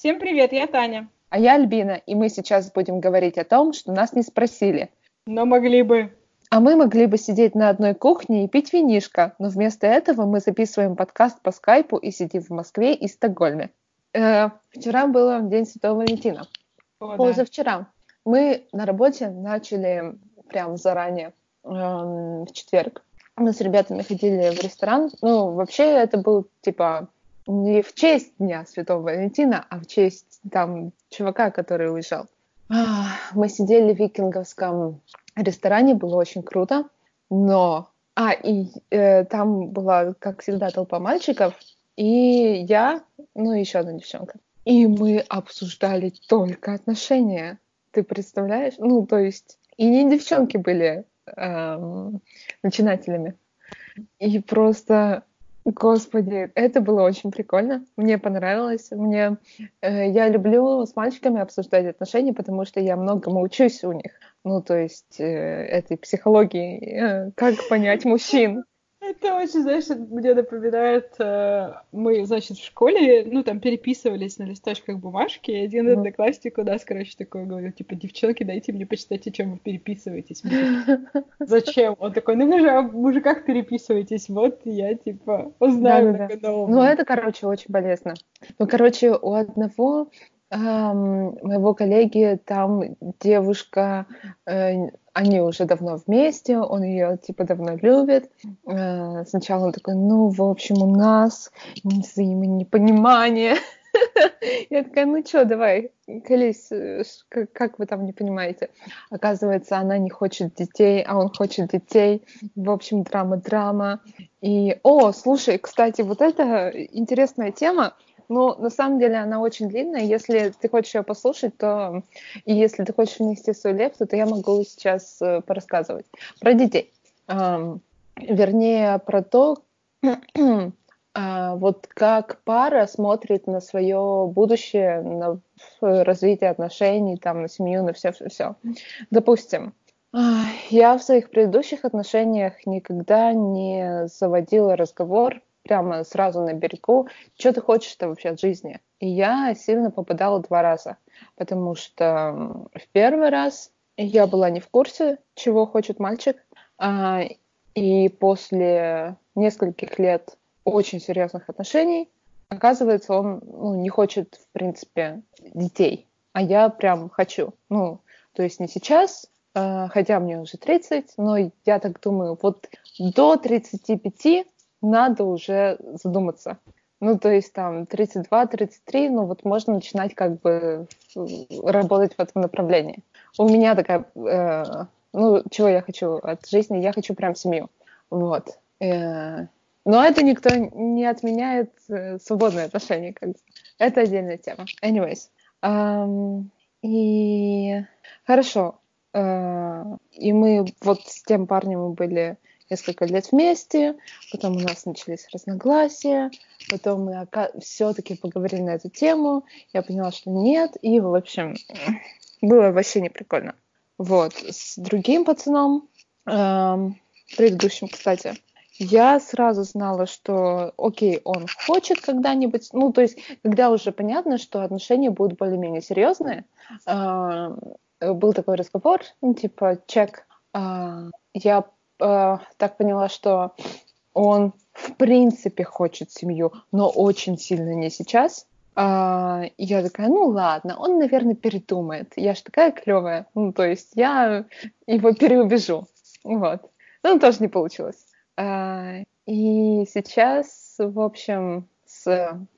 Всем привет, я Таня. А я Альбина, и мы сейчас будем говорить о том, что нас не спросили. Но могли бы. А мы могли бы сидеть на одной кухне и пить винишко, но вместо этого мы записываем подкаст по скайпу и сидим в Москве и Стокгольме. Э, вчера был День Святого Валентина. О, Позавчера. Да. Мы на работе начали прям заранее, э, в четверг. Мы с ребятами ходили в ресторан. Ну, вообще это был типа не в честь Дня Святого Валентина, а в честь там чувака, который уезжал. Мы сидели в викинговском ресторане, было очень круто, но... А, и э, там была, как всегда, толпа мальчиков, и я, ну, еще одна девчонка. И мы обсуждали только отношения. Ты представляешь? Ну, то есть... И не девчонки были эм, начинателями. И просто Господи, это было очень прикольно. Мне понравилось. Мне э, я люблю с мальчиками обсуждать отношения, потому что я многому учусь у них. Ну, то есть э, этой психологии, э, как понять мужчин. Это очень, знаешь, мне напоминает, э, мы, значит, в школе, ну, там переписывались на листочках бумажки, и один одноклассник у нас, короче, такой говорил, типа, девчонки, дайте мне почитать, о чем вы переписываетесь. Зачем? Он такой, ну вы же о мужиках переписываетесь, вот я, типа, узнаю да, да. Ну, это, короче, очень болезненно. Ну, короче, у одного моего коллеги там девушка, э, они уже давно вместе, он ее типа давно любит. Э, сначала он такой, ну, в общем, у нас взаимонепонимание. Я такая, ну что, давай, колись, э, как, как вы там не понимаете? Оказывается, она не хочет детей, а он хочет детей. В общем, драма-драма. И, о, слушай, кстати, вот это интересная тема. Ну, на самом деле она очень длинная. Если ты хочешь ее послушать, то и если ты хочешь внести свою лепту, то я могу сейчас э, порассказывать про детей. Эм, вернее, про то, э, вот как пара смотрит на свое будущее, на развитие отношений, там, на семью, на все-все-все. Допустим, я в своих предыдущих отношениях никогда не заводила разговор прямо сразу на берегу, что ты хочешь-то вообще от жизни. И я сильно попадала два раза, потому что в первый раз я была не в курсе, чего хочет мальчик, а, и после нескольких лет очень серьезных отношений, оказывается, он ну, не хочет, в принципе, детей, а я прям хочу. Ну, то есть не сейчас, а, хотя мне уже 30, но я так думаю, вот до 35 надо уже задуматься. Ну, то есть там 32-33, ну вот можно начинать как бы работать в этом направлении. У меня такая, э, ну, чего я хочу от жизни? Я хочу прям семью. Вот. Э, но это никто не отменяет э, свободные отношения. Как бы. Это отдельная тема. Anyways. Um, и хорошо. Uh, и мы вот с тем парнем мы были несколько лет вместе, потом у нас начались разногласия, потом мы все-таки поговорили на эту тему, я поняла, что нет, и, в общем, было вообще не прикольно. Вот, с другим пацаном, эм, предыдущим, кстати, я сразу знала, что, окей, он хочет когда-нибудь, ну, то есть, когда уже понятно, что отношения будут более-менее серьезные, э, был такой разговор, ну, типа, чек, э, я э, так поняла, что он в принципе хочет семью, но очень сильно не сейчас. А, я такая, ну ладно, он, наверное, передумает. Я же такая клевая. Ну, то есть я его переубежу. Вот. Но тоже не получилось. А, и сейчас, в общем, с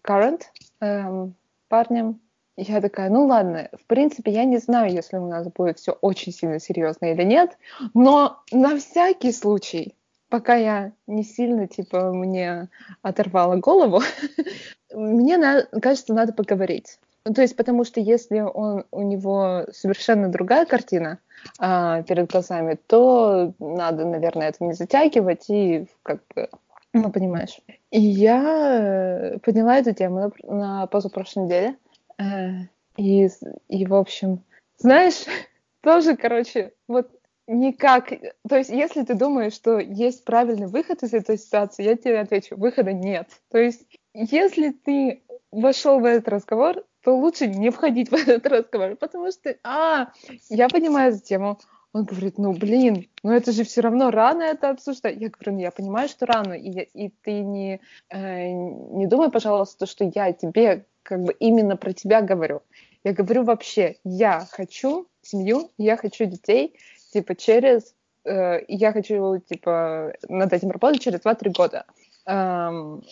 current эм, парнем я такая, ну ладно, в принципе, я не знаю, если у нас будет все очень сильно серьезно или нет, но на всякий случай, пока я не сильно, типа, мне оторвала голову, мне, кажется, надо поговорить. Ну, то есть, потому что если он, у него совершенно другая картина а, перед глазами, то надо, наверное, это не затягивать и как бы, ну, понимаешь. И я поняла эту тему на, на позапрошлой неделе. Э, и, и, в общем, знаешь, тоже, короче, вот никак... То есть, если ты думаешь, что есть правильный выход из этой ситуации, я тебе отвечу, выхода нет. То есть, если ты вошел в этот разговор то лучше не входить в этот разговор, потому что, а, я понимаю эту тему. Он говорит, ну, блин, ну это же все равно рано это обсуждать. Я говорю, ну, я понимаю, что рано, и, и ты не, э, не думай, пожалуйста, что я тебе как бы именно про тебя говорю. Я говорю вообще, я хочу семью, я хочу детей, типа, через... Э, я хочу, типа, над этим работать через 2-3 года. Эм,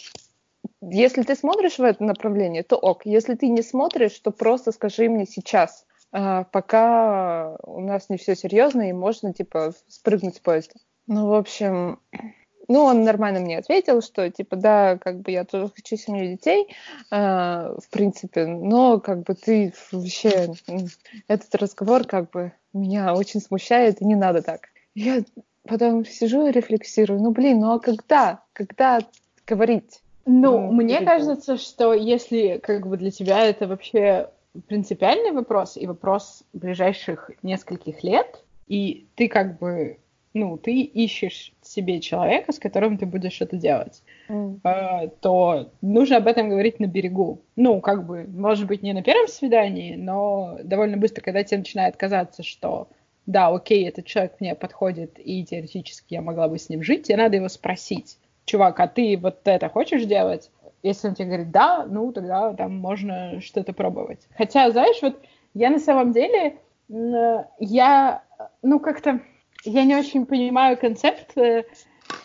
если ты смотришь в это направление, то ок. Если ты не смотришь, то просто скажи мне сейчас, э, пока у нас не все серьезно, и можно, типа, спрыгнуть с поезда. Ну, в общем, ну, он нормально мне ответил, что, типа, да, как бы я тоже хочу семью детей, э, в принципе, но, как бы, ты вообще, этот разговор, как бы, меня очень смущает, и не надо так. Я потом сижу и рефлексирую, ну, блин, ну, а когда? Когда говорить? Ну, ну мне кажется, что если, как бы, для тебя это вообще принципиальный вопрос и вопрос ближайших нескольких лет, и ты, как бы, ну, ты ищешь себе человека, с которым ты будешь это делать, mm. то нужно об этом говорить на берегу. Ну, как бы, может быть, не на первом свидании, но довольно быстро, когда тебе начинает казаться, что да, окей, этот человек мне подходит, и теоретически я могла бы с ним жить, тебе надо его спросить, чувак, а ты вот это хочешь делать? Если он тебе говорит да, ну, тогда там можно что-то пробовать. Хотя, знаешь, вот я на самом деле, я, ну, как-то я не очень понимаю концепт. Э,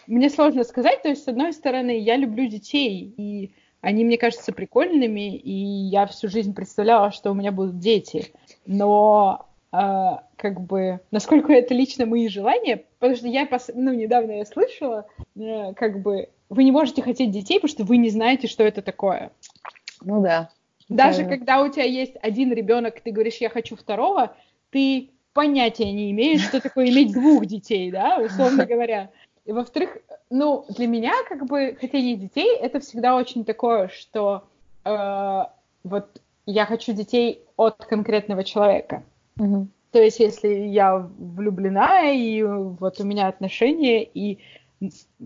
мне сложно сказать. То есть, с одной стороны, я люблю детей, и они мне кажутся прикольными, и я всю жизнь представляла, что у меня будут дети. Но э, как бы, насколько это лично мои желания, потому что я, пос... ну, недавно я слышала, э, как бы, вы не можете хотеть детей, потому что вы не знаете, что это такое. Ну да. Даже правильно. когда у тебя есть один ребенок, ты говоришь, я хочу второго, ты понятия не имеют, что такое иметь двух детей, да, условно говоря. И во-вторых, ну, для меня, как бы, хотение детей, это всегда очень такое, что э, вот я хочу детей от конкретного человека. Mm-hmm. То есть, если я влюблена, и вот у меня отношения, и,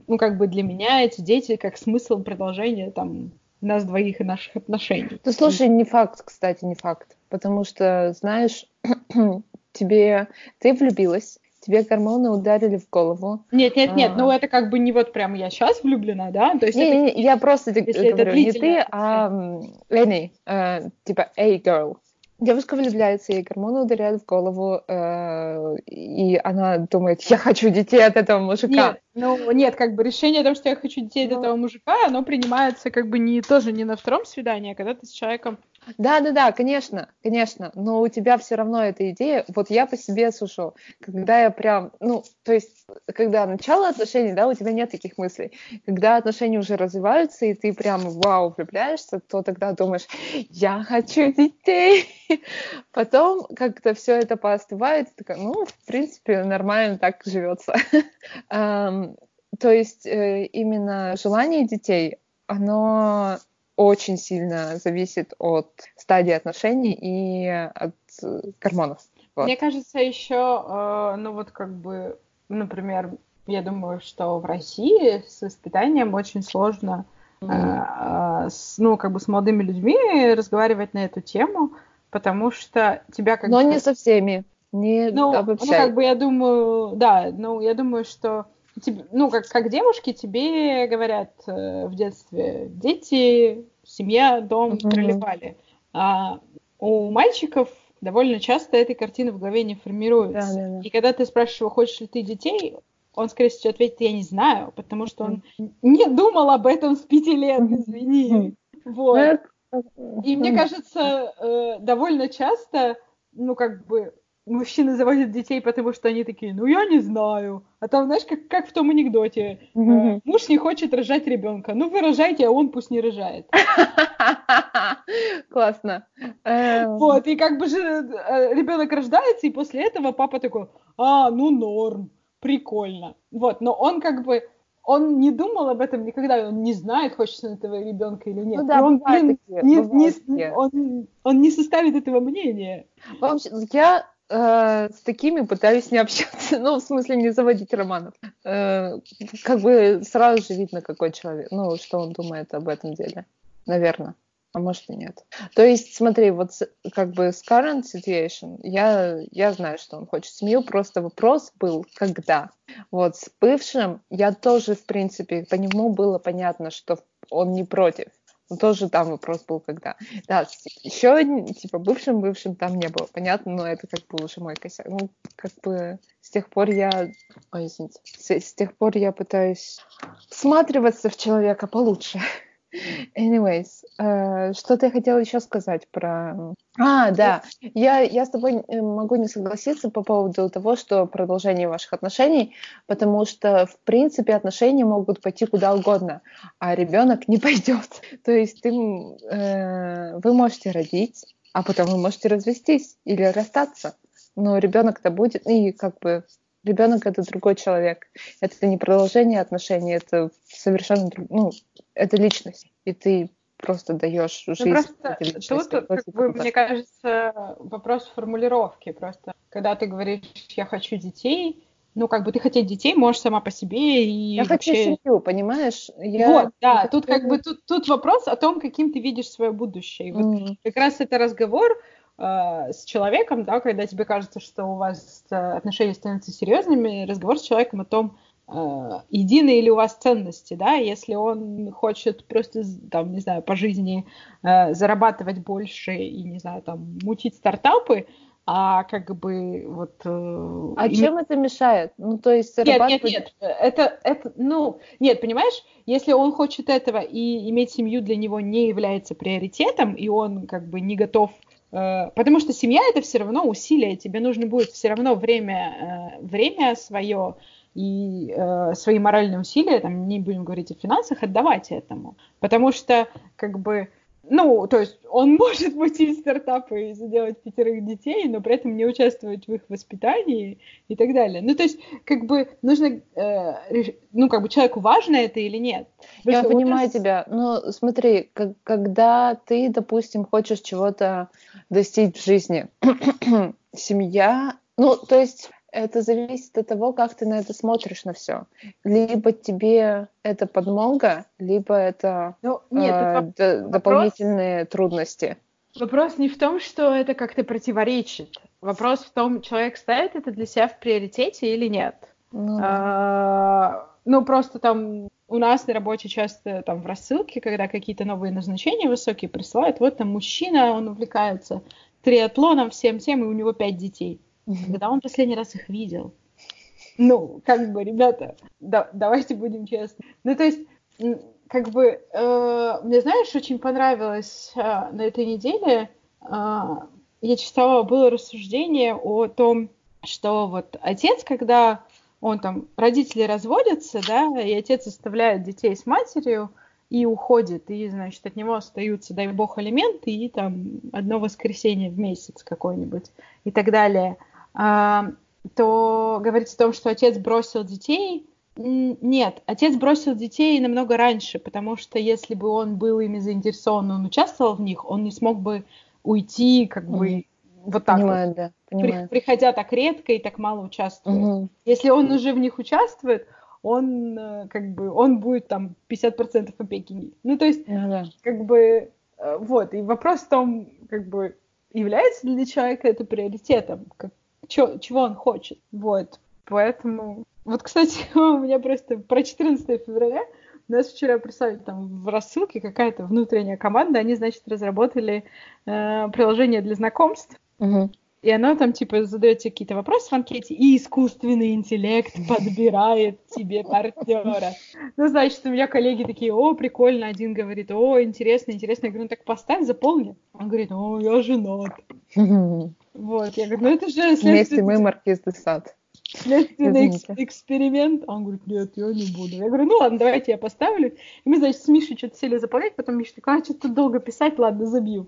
ну, как бы для меня эти дети как смысл продолжения, там, нас двоих и наших отношений. Ну, слушай, не факт, кстати, не факт. Потому что, знаешь, тебе ты влюбилась, тебе гормоны ударили в голову. Нет, нет, нет, а... ну это как бы не вот прям я сейчас влюблена, да? То есть не, это, не, я просто если говорю, не ты, а Ленни, э, типа, эй, girl, Девушка влюбляется, ей гормоны ударяют в голову, э, и она думает, я хочу детей от этого мужика. Нет, ну нет, как бы решение о том, что я хочу детей ну... от этого мужика, оно принимается как бы не тоже не на втором свидании, а когда ты с человеком да, да, да, конечно, конечно, но у тебя все равно эта идея, вот я по себе сушу, когда я прям, ну, то есть, когда начало отношений, да, у тебя нет таких мыслей. Когда отношения уже развиваются, и ты прям, вау, влюбляешься, то тогда думаешь, я хочу детей. Потом как-то все это поостывает, такая, ну, в принципе, нормально так живется. То есть э, именно желание детей, оно очень сильно зависит от стадии отношений и от э, гормонов. Вот. Мне кажется, еще, э, ну вот как бы, например, я думаю, что в России с воспитанием очень сложно, mm-hmm. с, ну как бы с молодыми людьми разговаривать на эту тему, потому что тебя как Но бы... не со всеми, не ну, обобщай. Ну как бы я думаю, да, ну я думаю, что тебе, ну, как, как девушки тебе говорят э, в детстве, дети, семья, дом, mm-hmm. тролливали. А у мальчиков довольно часто этой картины в голове не формируется. Да, да, да. И когда ты спрашиваешь его, хочешь ли ты детей, он, скорее всего, ответит, я не знаю, потому что он не думал об этом с пяти лет, извини. Вот. И мне кажется, э, довольно часто, ну, как бы, мужчины заводят детей, потому что они такие, ну я не знаю. А там, знаешь, как, как в том анекдоте. Mm-hmm. Муж не хочет рожать ребенка. Ну вы рожайте, а он пусть не рожает. Классно. Эм. Вот, и как бы же э, ребенок рождается, и после этого папа такой, а, ну норм, прикольно. Вот, но он как бы он не думал об этом никогда, он не знает, хочется он этого ребенка или нет. Ну да, он, блин, такие, не, не, он, он не составит этого мнения. В общем, я э, с такими пытаюсь не общаться, ну, в смысле, не заводить романов. Э, как бы сразу же видно, какой человек, ну, что он думает об этом деле, наверное. а может и нет. То есть, смотри, вот как бы с current situation я, я знаю, что он хочет семью, просто вопрос был, когда. Вот с бывшим я тоже, в принципе, по нему было понятно, что он не против. Но тоже там вопрос был, когда. Да, еще, типа, бывшим-бывшим там не было. Понятно, но это как бы уже мой косяк. Ну, как бы с тех пор я... Ой, извините. С, с тех пор я пытаюсь всматриваться в человека получше. Anyways, э, что-то я хотела еще сказать про... А, да, я, я с тобой э, могу не согласиться по поводу того, что продолжение ваших отношений, потому что, в принципе, отношения могут пойти куда угодно, а ребенок не пойдет. То есть ты, э, вы можете родить, а потом вы можете развестись или расстаться, но ребенок-то будет, и как бы ребенок это другой человек. Это не продолжение отношений, это совершенно друг, ну, это личность. И ты просто даешь ну, жизнь. Ну, просто тут, как бы, мне кажется, вопрос формулировки. Просто когда ты говоришь, я хочу детей, ну, как бы ты хотеть детей можешь сама по себе и Я вообще... хочу семью, понимаешь? Я... Вот, да, тут как бы тут, тут вопрос о том, каким ты видишь свое будущее. И вот mm. как раз это разговор с человеком, да, когда тебе кажется, что у вас э, отношения становятся серьезными, разговор с человеком о том, э, едины ли у вас ценности, да, если он хочет просто, там, не знаю, по жизни э, зарабатывать больше и, не знаю, там, мутить стартапы, а как бы вот... Э, а и... чем это мешает? Ну, то есть зарабатывать... Нет, нет, нет, это, это, ну, нет, понимаешь, если он хочет этого и иметь семью для него не является приоритетом, и он как бы не готов Э, потому что семья это все равно усилие, тебе нужно будет все равно время, э, время свое и э, свои моральные усилия, там не будем говорить о финансах, отдавать этому. Потому что, как бы, ну, то есть он может мутить стартапы и заделать пятерых детей, но при этом не участвовать в их воспитании и так далее. Ну, то есть, как бы, нужно, э, ну, как бы, человеку важно это или нет. Потому Я понимаю раз... тебя, но смотри, как, когда ты, допустим, хочешь чего-то достичь в жизни, семья, ну, то есть это зависит от того, как ты на это смотришь на все. Либо тебе это подмога, либо это ну, нет, э, вопрос... дополнительные трудности. Вопрос не в том, что это как-то противоречит. Вопрос в том, человек ставит это для себя в приоритете или нет. Ну, а, ну просто там у нас на работе часто там в рассылке, когда какие-то новые назначения высокие присылают, вот там мужчина, он увлекается триатлоном, всем тем, и у него пять детей. Когда он последний раз их видел? Ну, как бы, ребята, да, давайте будем честны. Ну, то есть, как бы, э, мне, знаешь, очень понравилось э, на этой неделе, э, я читала, было рассуждение о том, что вот отец, когда он там, родители разводятся, да, и отец оставляет детей с матерью, и уходит, и, значит, от него остаются, дай бог, алименты и там одно воскресенье в месяц какой-нибудь и так далее – то говорить о том, что отец бросил детей, нет, отец бросил детей намного раньше, потому что если бы он был ими заинтересован, он участвовал в них, он не смог бы уйти как бы mm. вот так понимаю, вот, да, понимаю. При, приходя так редко и так мало участвует. Mm-hmm. Если он уже в них участвует, он э, как бы он будет там 50% опеки. Ну то есть mm-hmm. как бы э, вот и вопрос в том, как бы является ли для человека это приоритетом, как, чё, чего он хочет. Вот. Поэтому... Вот, кстати, у меня просто про 14 февраля нас вчера прислали там в рассылке какая-то внутренняя команда, они, значит, разработали э, приложение для знакомств. Угу. И оно там, типа, задает тебе какие-то вопросы в анкете, и искусственный интеллект подбирает тебе партнера. Ну, значит, у меня коллеги такие, о, прикольно. Один говорит, о, интересно, интересно. Я говорю, ну так поставь, заполни. Он говорит, о, я женат. Вот, я говорю, ну это же следствие... Вместе мы маркиз де сад. Следственный эксперимент. А он говорит, нет, я не буду. Я говорю, ну ладно, давайте я поставлю. И мы, значит, с Мишей что-то сели заполнять, потом Миша такой, а, что-то долго писать, ладно, забью.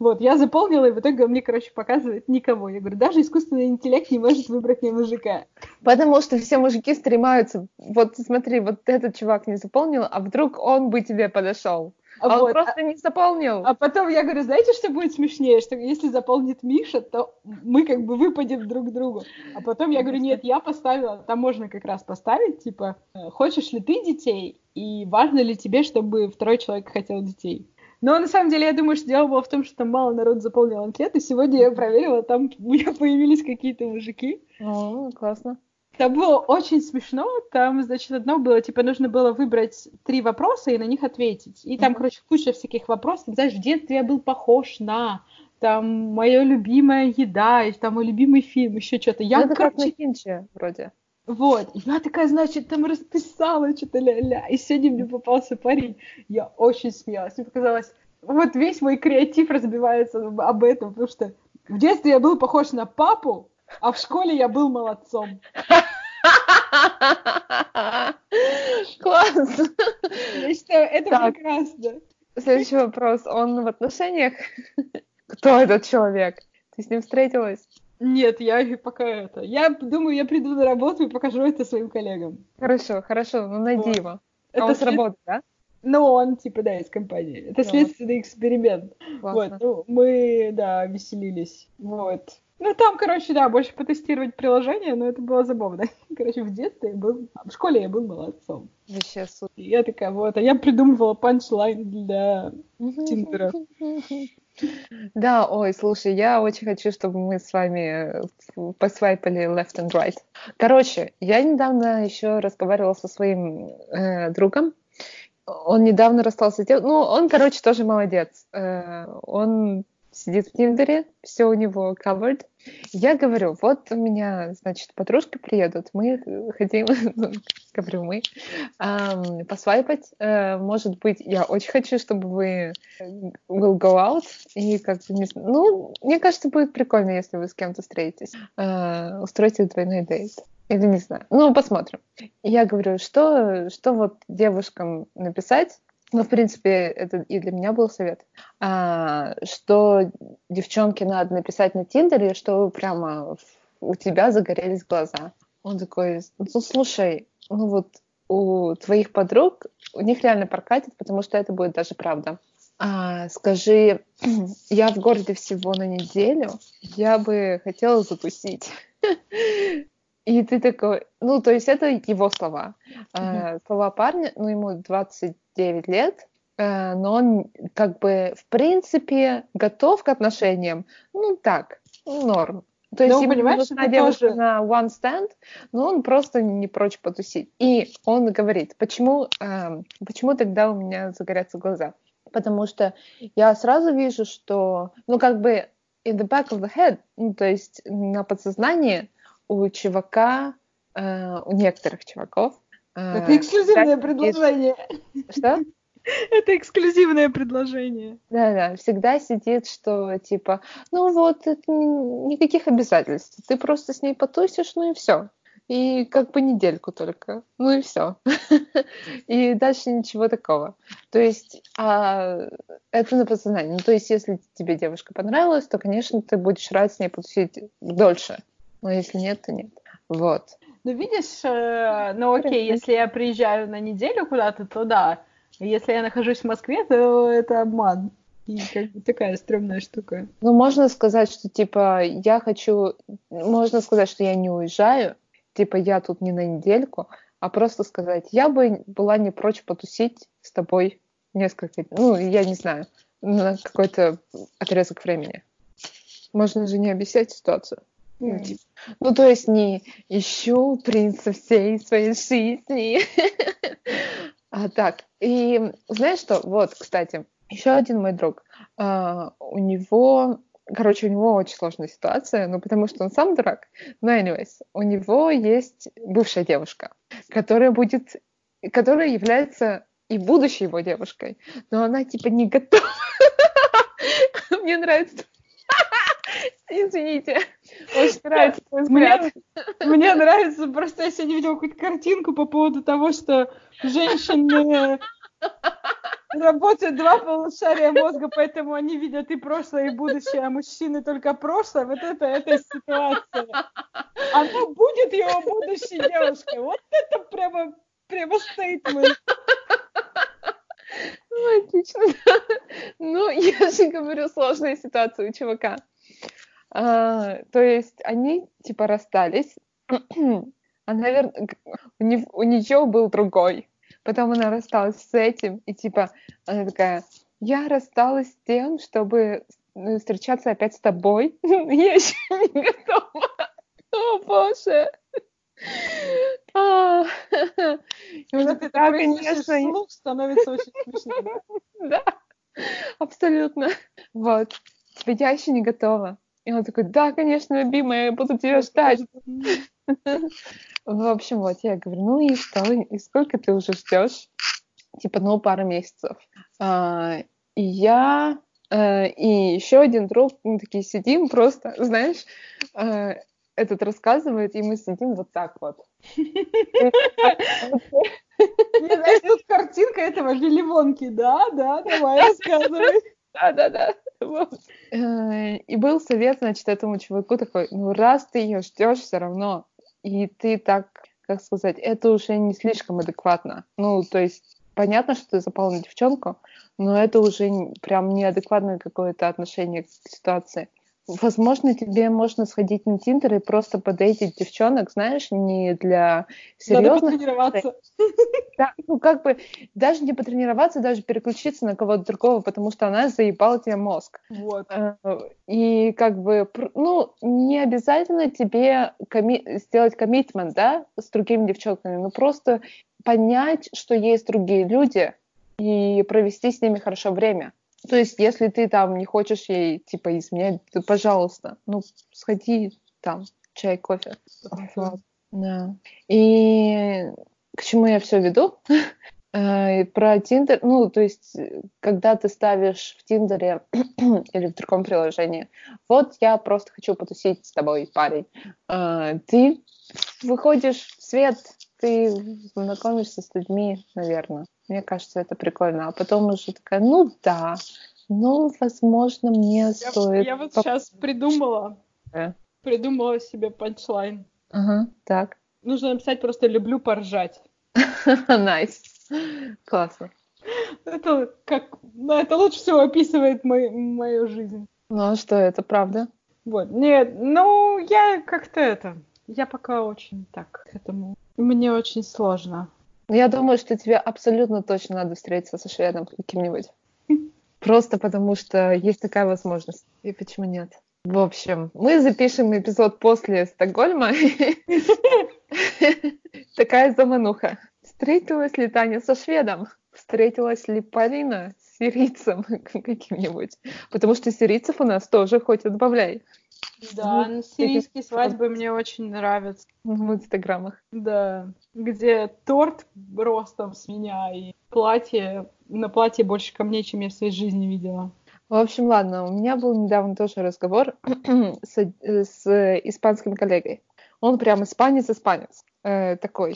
Вот, я заполнила, и в итоге мне, короче, показывает никого. Я говорю, даже искусственный интеллект не может выбрать мне мужика. Потому что все мужики стремаются. Вот смотри, вот этот чувак не заполнил, а вдруг он бы тебе подошел. А вот. он просто не заполнил. А потом я говорю, знаете, что будет смешнее? Что если заполнит Миша, то мы как бы выпадем друг к другу. А потом я говорю, нет, я поставила, там можно как раз поставить, типа, хочешь ли ты детей, и важно ли тебе, чтобы второй человек хотел детей. Но на самом деле я думаю, что дело было в том, что там мало народ заполнил анкеты. Сегодня я проверила, там у меня появились какие-то мужики. О, классно. Там было очень смешно. Там, значит, одно было, типа, нужно было выбрать три вопроса и на них ответить. И там, mm-hmm. короче, куча всяких вопросов. Знаешь, в детстве я был похож на там моя любимая еда, и там мой любимый фильм, еще что-то. Я, ну, это короче... как на Кинче, вроде. Вот, я такая, значит, там расписала что-то ля-ля, и сегодня мне попался парень. Я очень смеялась. Мне показалось, вот весь мой креатив разбивается об этом, потому что в детстве я был похож на папу, а в школе я был молодцом. Класс! Я считаю, это так. прекрасно. Следующий вопрос. Он в отношениях? Кто этот человек? Ты с ним встретилась? Нет, я пока это. Я думаю, я приду на работу и покажу это своим коллегам. Хорошо, хорошо, ну найди вот. его. Это он след... с работы, да? Ну, он, типа, да, из компании. Это вот. следственный эксперимент. Классно. Вот, ну, мы, да, веселились. Вот. Ну, там, короче, да, больше потестировать приложение, но это было забавно. Короче, в детстве я был... В школе я был молодцом. Вообще супер. Я такая, вот, а я придумывала панчлайн для Тиндера. Да, ой, слушай, я очень хочу, чтобы мы с вами э, посвайпали left and right. Короче, я недавно еще разговаривала со своим э, другом. Он недавно расстался с девушкой. Ну, он, короче, тоже молодец. Э, он сидит в Тиндере, все у него covered. Я говорю, вот у меня, значит, подружки приедут, мы хотим, говорю мы, эм, посвайпать. Э, может быть, я очень хочу, чтобы вы will go out, и как не, ну, мне кажется, будет прикольно, если вы с кем-то встретитесь, э, устроите двойной дейт. Или не знаю. Ну, посмотрим. Я говорю, что, что вот девушкам написать, ну, в принципе, это и для меня был совет, а, что девчонке надо написать на Тиндере, что прямо у тебя загорелись глаза. Он такой, ну, слушай, ну вот у твоих подруг, у них реально прокатит, потому что это будет даже правда. А, скажи, я в городе всего на неделю, я бы хотела затусить. И ты такой, ну, то есть это его слова. Mm-hmm. слова парня, ну, ему 29 лет, э, но он как бы в принципе готов к отношениям, ну, так, норм. То есть ну, ему нужна девушка тоже... на one stand, но он просто не прочь потусить. И он говорит, почему, э, почему тогда у меня загорятся глаза? Потому что я сразу вижу, что, ну, как бы in the back of the head, ну, то есть на подсознании у чувака, э, у некоторых чуваков... Э, Это эксклюзивное предложение. Что? Это эксклюзивное предложение. Да-да, всегда сидит, что типа, ну вот, никаких обязательств. Ты просто с ней потусишь, ну и все. И как бы недельку только. Ну и все. И дальше ничего такого. То есть а, это на подсознании. Ну, то есть, если тебе девушка понравилась, то, конечно, ты будешь рад с ней потусить дольше но если нет, то нет. Вот. Ну, видишь, э, ну окей, если я приезжаю на неделю куда-то, то да. Если я нахожусь в Москве, то это обман. И как бы такая стрёмная штука. Ну, можно сказать, что, типа, я хочу... Можно сказать, что я не уезжаю, типа, я тут не на недельку, а просто сказать, я бы была не прочь потусить с тобой несколько... Ну, я не знаю, на какой-то отрезок времени. Можно же не объяснять ситуацию. Ну, то есть не ищу принца всей своей жизни. а так, и знаешь что, вот, кстати, еще один мой друг, uh, у него, короче, у него очень сложная ситуация, ну, потому что он сам дурак, но, anyways, у него есть бывшая девушка, которая будет, которая является и будущей его девушкой, но она, типа, не готова. Мне нравится Извините. Очень нравится твой взгляд. Мне, нравится, просто я сегодня видела какую-то картинку по поводу того, что женщины работают два полушария мозга, поэтому они видят и прошлое, и будущее, а мужчины только прошлое. Вот это эта ситуация. Она будет его будущей девушкой. Вот это прямо, прямо стейтмент. Ну, отлично. Ну, я же говорю, сложная ситуация у чувака. А, то есть они типа расстались, а, наверное, у, не, у нее был другой. Потом она рассталась с этим, и типа она такая, я рассталась с тем, чтобы э, встречаться опять с тобой. Я еще не готова. О, боже. А, Когда ты это конечно, слух, становится очень смешно? Да, абсолютно. Вот. Я еще не готова. И он такой, да, конечно, любимая, я буду тебя ждать. В общем, вот я говорю, ну и что, и сколько ты уже ждешь? Типа, ну, пару месяцев. А, и я э, и еще один друг, мы такие сидим просто, знаешь, э, этот рассказывает, и мы сидим вот так вот. Знаешь, тут картинка этого Вилли да, да, давай рассказывай. Да, да, да. Э, и был совет, значит, этому чуваку такой, ну, раз ты ее ждешь все равно, и ты так, как сказать, это уже не слишком адекватно. Ну, то есть, понятно, что ты запал на девчонку, но это уже прям неадекватное какое-то отношение к ситуации. Возможно, тебе можно сходить на Тиндер и просто подейтить девчонок, знаешь, не для серьезных... Надо потренироваться. Да, ну как бы даже не потренироваться, даже переключиться на кого-то другого, потому что она заебала тебе мозг. Вот. Э, и как бы, ну, не обязательно тебе коми- сделать коммитмент, да, с другими девчонками, но просто понять, что есть другие люди и провести с ними хорошо время. То есть, если ты там не хочешь ей, типа, изменять, то, пожалуйста, ну, сходи там, чай, кофе. Вот. Да. И к чему я все веду? Э, про Тиндер, ну, то есть, когда ты ставишь в Тиндере или в другом приложении, вот я просто хочу потусить с тобой, парень, э, ты выходишь в свет, ты знакомишься с людьми, наверное. Мне кажется, это прикольно. А потом уже такая, ну да, ну, возможно, мне я, стоит... Я вот сейчас придумала, да. придумала себе панчлайн. Ага, так. Нужно написать просто «люблю поржать». Nice. Классно. Это как... Ну, это лучше всего описывает мой, мою жизнь. Ну, а что, это правда? Вот. Нет, ну, я как-то это... Я пока очень так к этому... Мне очень сложно. Я думаю, что тебе абсолютно точно надо встретиться со шведом каким-нибудь. Просто потому что есть такая возможность. И почему нет? В общем, мы запишем эпизод после Стокгольма. Такая замануха. Встретилась ли Таня со шведом? Встретилась ли Полина с сирийцем каким-нибудь? Потому что сирийцев у нас тоже хоть отбавляй. Да, ну, сирийские свадьбы мне очень нравятся. В инстаграмах. Да, где торт ростом с меня и платье, на платье больше камней, чем я в своей жизни видела. В общем, ладно, у меня был недавно тоже разговор с, с испанским коллегой. Он прям испанец-испанец. Э, такой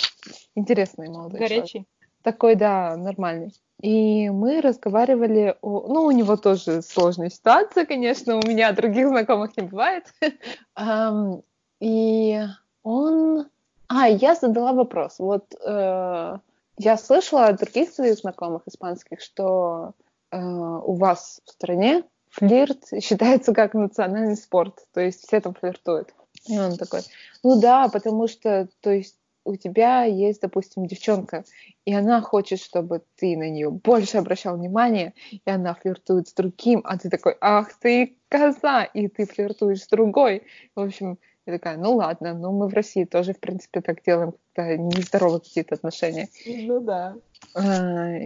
интересный молодой Горячий? Человек. Такой, да, нормальный. И мы разговаривали, о... ну, у него тоже сложная ситуация, конечно, у меня других знакомых не бывает. И он... А, я задала вопрос. Вот э, я слышала от других своих знакомых испанских, что э, у вас в стране флирт считается как национальный спорт, то есть все там флиртуют. И он такой, ну да, потому что, то есть у тебя есть, допустим, девчонка, и она хочет, чтобы ты на нее больше обращал внимание, и она флиртует с другим, а ты такой, ах ты коза, и ты флиртуешь с другой. В общем, я такая, ну ладно, ну мы в России тоже, в принципе, так делаем, когда нездоровые какие-то отношения. Ну да. А,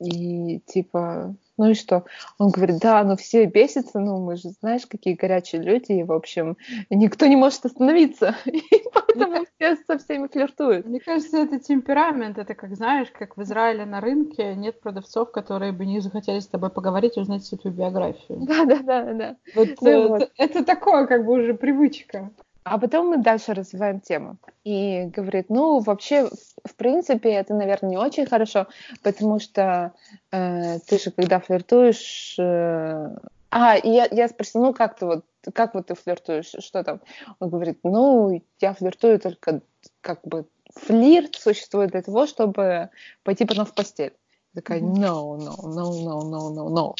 и типа, ну и что? Он говорит, да, ну все бесятся, ну мы же знаешь, какие горячие люди, и, в общем, никто не может остановиться, и поэтому все со всеми флиртуют. Мне кажется, это темперамент, это как, знаешь, как в Израиле на рынке нет продавцов, которые бы не захотели с тобой поговорить и узнать всю твою биографию. Да, да, да, да. Вот, ну, это, вот. это такое, как бы уже привычка. А потом мы дальше развиваем тему. И говорит, ну, вообще, в принципе, это, наверное, не очень хорошо, потому что э, ты же, когда флиртуешь... Э... А, и я, я спросила, ну, как ты вот, как вот ты флиртуешь, что там? Он говорит, ну, я флиртую только, как бы, флирт существует для того, чтобы пойти потом в постель. Я такая, no, no, no, no, no, no, no.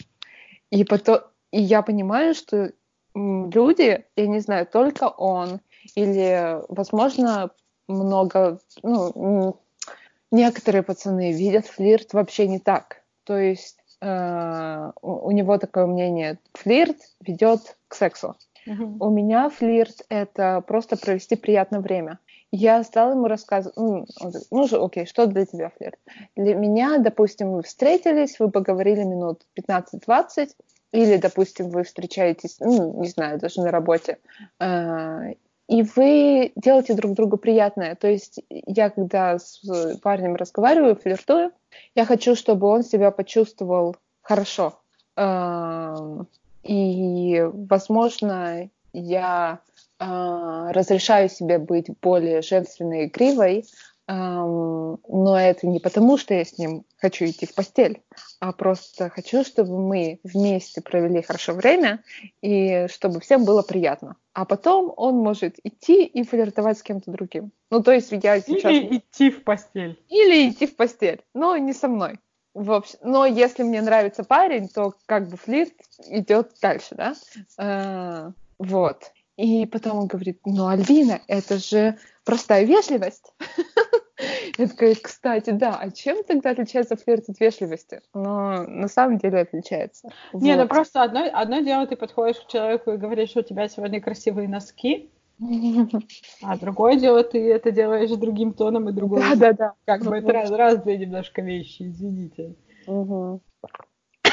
И потом, и я понимаю, что люди, я не знаю, только он или, возможно, много, ну, некоторые пацаны видят флирт вообще не так. То есть э, у, него такое мнение, флирт ведет к сексу. Мгм. У меня флирт — это просто провести приятное время. Я стала ему рассказывать, ну, ну окей, что для тебя флирт? Для меня, допустим, вы встретились, вы поговорили минут 15-20, или, допустим, вы встречаетесь, ну, не знаю, даже на работе, э, и вы делаете друг другу приятное. То есть я, когда с парнем разговариваю, флиртую, я хочу, чтобы он себя почувствовал хорошо. Эм, И, возможно, я а, разрешаю себе быть более женственной и игривой, ам, но это не потому, что я с ним хочу идти в постель, а просто хочу, чтобы мы вместе провели хорошо время и чтобы всем было приятно. А потом он может идти и флиртовать с кем-то другим. Ну, то есть я сейчас... Или идти в постель. Или идти в постель, но не со мной. В общем, но если мне нравится парень, то как бы флирт идет дальше, да? Э, вот. И потом он говорит, ну, Альвина, это же простая вежливость. Я такая, кстати, да, а чем тогда отличается флирт от вежливости? Но на самом деле отличается. Не, ну Вот. просто одно, одно дело, ты подходишь к человеку и говоришь, что у тебя сегодня красивые носки, а другое дело, ты это делаешь другим тоном и другой. Да, да, да. Как бы это раз, разные немножко вещи, извините.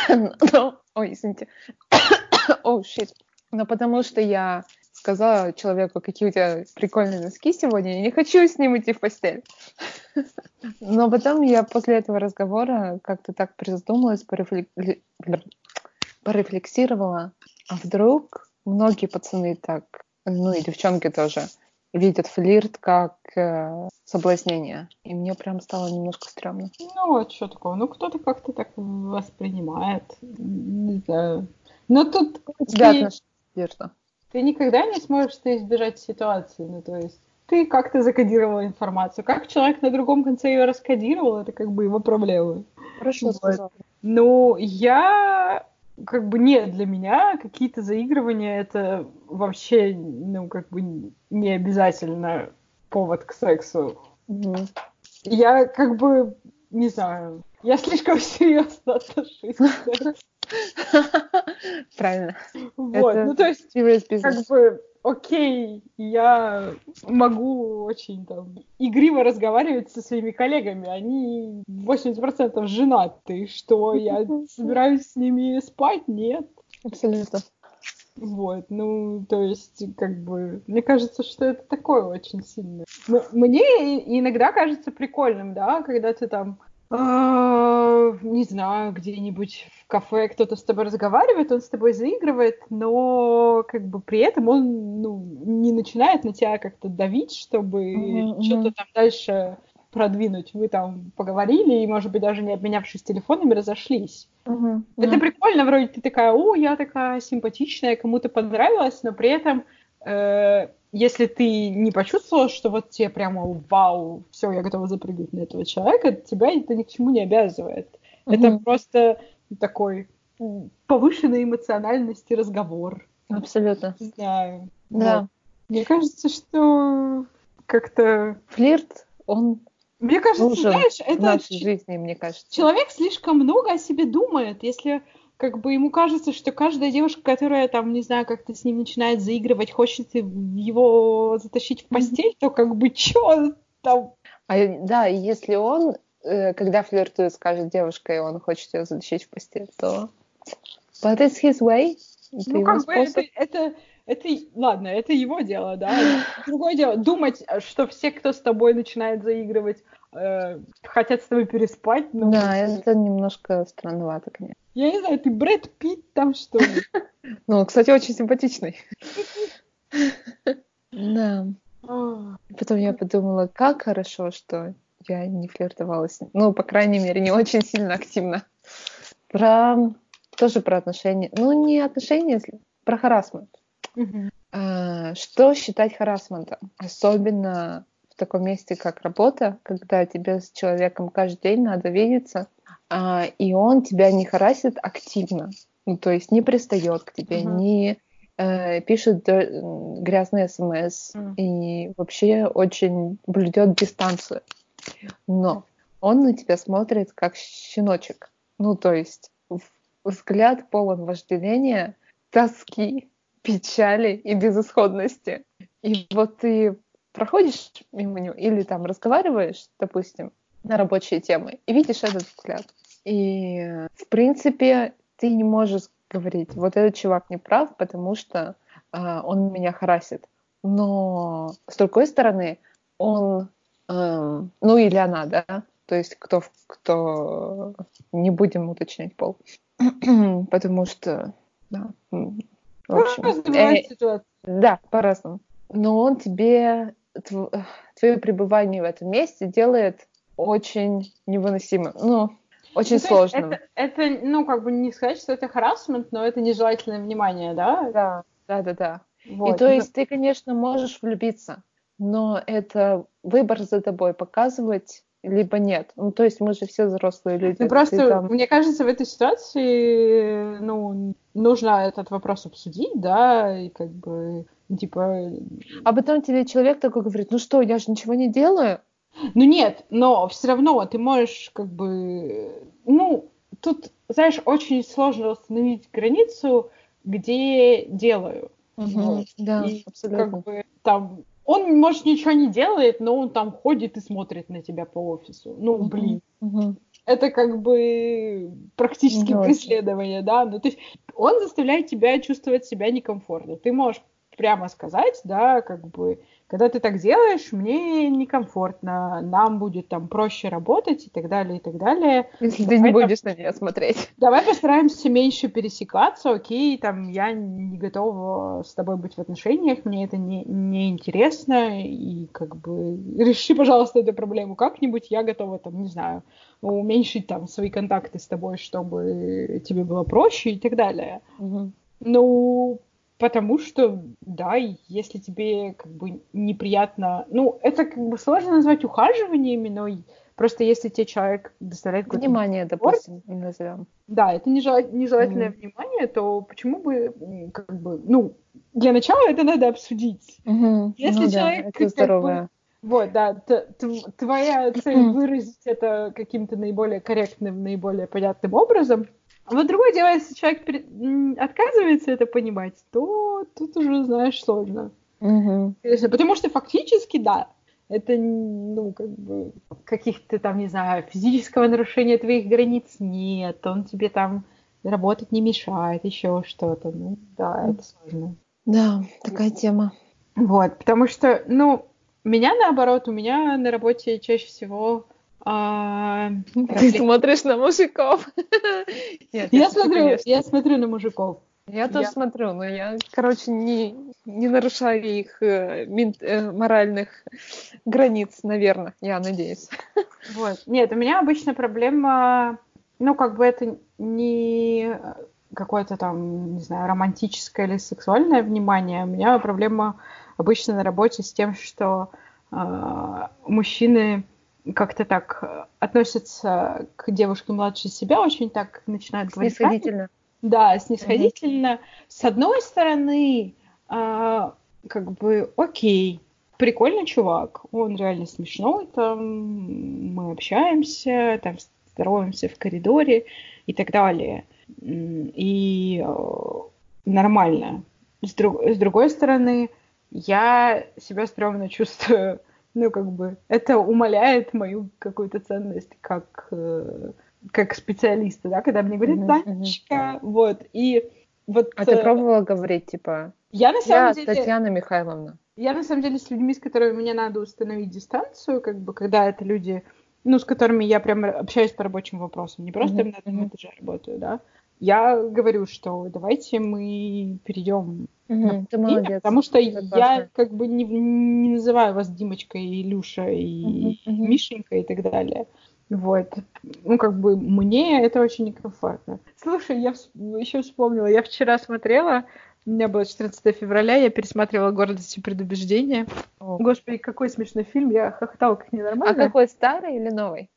Ну, Ой, извините. О, щит. Ну, потому что я сказала человеку, какие у тебя прикольные носки сегодня, я не хочу с ним идти в постель. Но потом я после этого разговора как-то так призадумалась, порефлек- порефлексировала, а вдруг многие пацаны так, ну и девчонки тоже, видят флирт как э, соблазнение. И мне прям стало немножко стрёмно. Ну, вот что такого? Ну, кто-то как-то так воспринимает. Не знаю. Но тут У тебя отношения? Ты никогда не сможешь ты избежать ситуации. Ну, то есть ты как-то закодировала информацию. Как человек на другом конце ее раскодировал, это как бы его проблемы. Хорошо Вот. сказала. Ну, я как бы нет, для меня какие-то заигрывания это вообще, ну, как бы не обязательно повод к сексу. Мгм. Я как бы, не знаю, я слишком серьезно отношусь к сексу. Правильно. Вот, Это ну то есть, как бы, окей, я могу очень там игриво разговаривать со своими коллегами, они 80% женаты, что я собираюсь с ними спать? Нет. Абсолютно. Вот, ну, то есть, как бы, мне кажется, что это такое очень сильное. М- Мне иногда кажется прикольным, да, когда ты там, не знаю, где-нибудь в кафе кто-то с тобой разговаривает, он с тобой заигрывает, но как бы при этом он, ну, не начинает на тебя как-то давить, чтобы Мгм, что-то там дальше продвинуть. Вы там поговорили и, может быть, даже не обменявшись телефонами, разошлись. Мгм. Это прикольно, вроде ты такая, о, я такая симпатичная, кому-то понравилась, но при этом, э, если ты не почувствовала, что вот тебе прямо вау, все, я готова запрыгнуть на этого человека, тебя это ни к чему не обязывает. Это Мгм. просто такой повышенной эмоциональности разговор. Абсолютно. Не знаю. Да. Вот. Мне кажется, что как-то... Флирт, он Мне кажется, нужен знаешь, в это нашей ч- жизни, мне кажется. человек слишком много о себе думает, если как бы ему кажется, что каждая девушка, которая там, не знаю, как-то с ним начинает заигрывать, хочет его затащить в постель, то как бы чё там... А, да, если он, э, когда флиртует с каждой девушкой, он хочет ее затащить в постель, то... But it's his way. Это Ну, как бы это, способ. это, это, ладно, это его дело, да. Другое дело, думать, что все, кто с тобой начинает заигрывать, э, хотят с тобой переспать, ну, Да, это немножко странновато, конечно. я не знаю, ты Брэд Питт там, что ли? Ну, кстати, очень симпатичный. Да. А, Потом я подумала, как хорошо, что я не флиртовала с ним. Ну, по крайней мере, не очень сильно активно. Про... Тоже про отношения. Ну, не отношения, если- про харасмент. А, Что считать харасментом? Особенно в таком месте, как работа, когда тебе с человеком каждый день надо видеться, а, и он тебя не харасит активно. Ну, то есть не пристает к тебе, Мгм. не э, пишет м, грязные смс Мгм. и вообще очень блюдет дистанцию. Но он на тебя смотрит как щеночек. Ну, то есть взгляд полон вожделения, тоски, печали и безысходности. И вот ты проходишь мимо него или там разговариваешь, допустим, на рабочие темы, и видишь этот взгляд. И, в принципе, ты не можешь говорить, вот этот чувак не прав, потому что э, он меня харасит. Но, с другой стороны, он, э, ну или она, да, то есть кто, кто, не будем уточнять пол, потому что, да, в общем, э, да, по-разному. Но он тебе твое пребывание в этом месте делает очень невыносимым, ну, очень ну, сложным. Это, это, ну, как бы не сказать, что это харасмент, но это нежелательное внимание, да? Да, да, да, да. Вот. И то есть ты, конечно, можешь влюбиться, но это выбор за тобой показывать либо нет. Ну, то есть мы же все взрослые люди. Ну, просто, там... мне кажется, в этой ситуации, ну, нужно этот вопрос обсудить, да, и как бы, типа... А потом тебе человек такой говорит, ну что, я же ничего не делаю. Ну нет, но все равно ты можешь как бы... Ну, тут, знаешь, очень сложно установить границу, где делаю. Угу, вот. Да, и абсолютно. Как бы там он, может, ничего не делает, но он там ходит и смотрит на тебя по офису. Ну, блин. Uh-huh. Это как бы практически преследование, да. Ну, то есть он заставляет тебя чувствовать себя некомфортно. Ты можешь прямо сказать, да, как бы когда ты так делаешь, мне некомфортно, нам будет там проще работать и так далее, и так далее. Если давай, ты не будешь там, на нее смотреть. Давай постараемся меньше пересекаться, окей, там, я не готова с тобой быть в отношениях, мне это не, не интересно, и как бы реши, пожалуйста, эту проблему как-нибудь, я готова, там, не знаю, уменьшить там свои контакты с тобой, чтобы тебе было проще и так далее. Угу. Ну, Потому что, да, если тебе как бы неприятно... Ну, это как бы сложно назвать ухаживаниями, но просто если тебе человек доставляет Внимание, допустим, назовем. Да, это нежелательное mm-hmm. внимание, то почему бы, как бы, ну, для начала это надо обсудить. Mm-hmm. Если ну, человек... Да, это здоровое. Бы, вот, да, т- твоя цель выразить это каким-то наиболее корректным, наиболее понятным образом, вот другое дело, если человек отказывается это понимать, то тут уже, знаешь, сложно. Угу. Потому что фактически, да, это, ну, как бы, каких-то там, не знаю, физического нарушения твоих границ нет, он тебе там работать не мешает, еще что-то. Ну, да, это сложно. Да, такая тема. Вот, потому что, ну, меня наоборот, у меня на работе чаще всего а, Ты смотришь на мужиков? Нет, я, смотрю, я смотрю на мужиков. Я тоже смотрю, но я, короче, не, не нарушаю их э, э, моральных границ, наверное, я надеюсь. Вот. Нет, у меня обычно проблема, ну, как бы это не какое-то там, не знаю, романтическое или сексуальное внимание. У меня проблема обычно на работе с тем, что э, мужчины как-то так э, относятся к девушке младше себя, очень так начинают говорить. Снисходительно. Да, снисходительно. Угу. С одной стороны, а, как бы, окей, прикольный чувак, он реально смешной, там мы общаемся, там здороваемся в коридоре и так далее. И э, нормально. С, друг, с другой стороны, я себя стрёмно чувствую ну, как бы, это умаляет мою какую-то ценность как, э, как специалиста, да, когда мне говорят, Танечка, mm-hmm. вот, и вот... А ты э, пробовала говорить, типа, я, на самом я деле, Татьяна Михайловна? Я, на самом деле, с людьми, с которыми мне надо установить дистанцию, как бы, когда это люди, ну, с которыми я прям общаюсь по рабочим вопросам, не просто mm-hmm. на одном этаже работаю, да, я говорю, что давайте мы перейдем Угу, ты молодец. Потому что я классно. как бы не, не называю вас Димочкой, Илюша и угу, угу. Мишенька и так далее. Вот. Ну, как бы мне это очень некомфортно. Слушай, я еще вспомнила, я вчера смотрела, у меня было 14 февраля, я пересматривала «Гордость и предубеждение». О. Господи, какой смешной фильм, я хохотала как ненормально. А какой, старый или новый?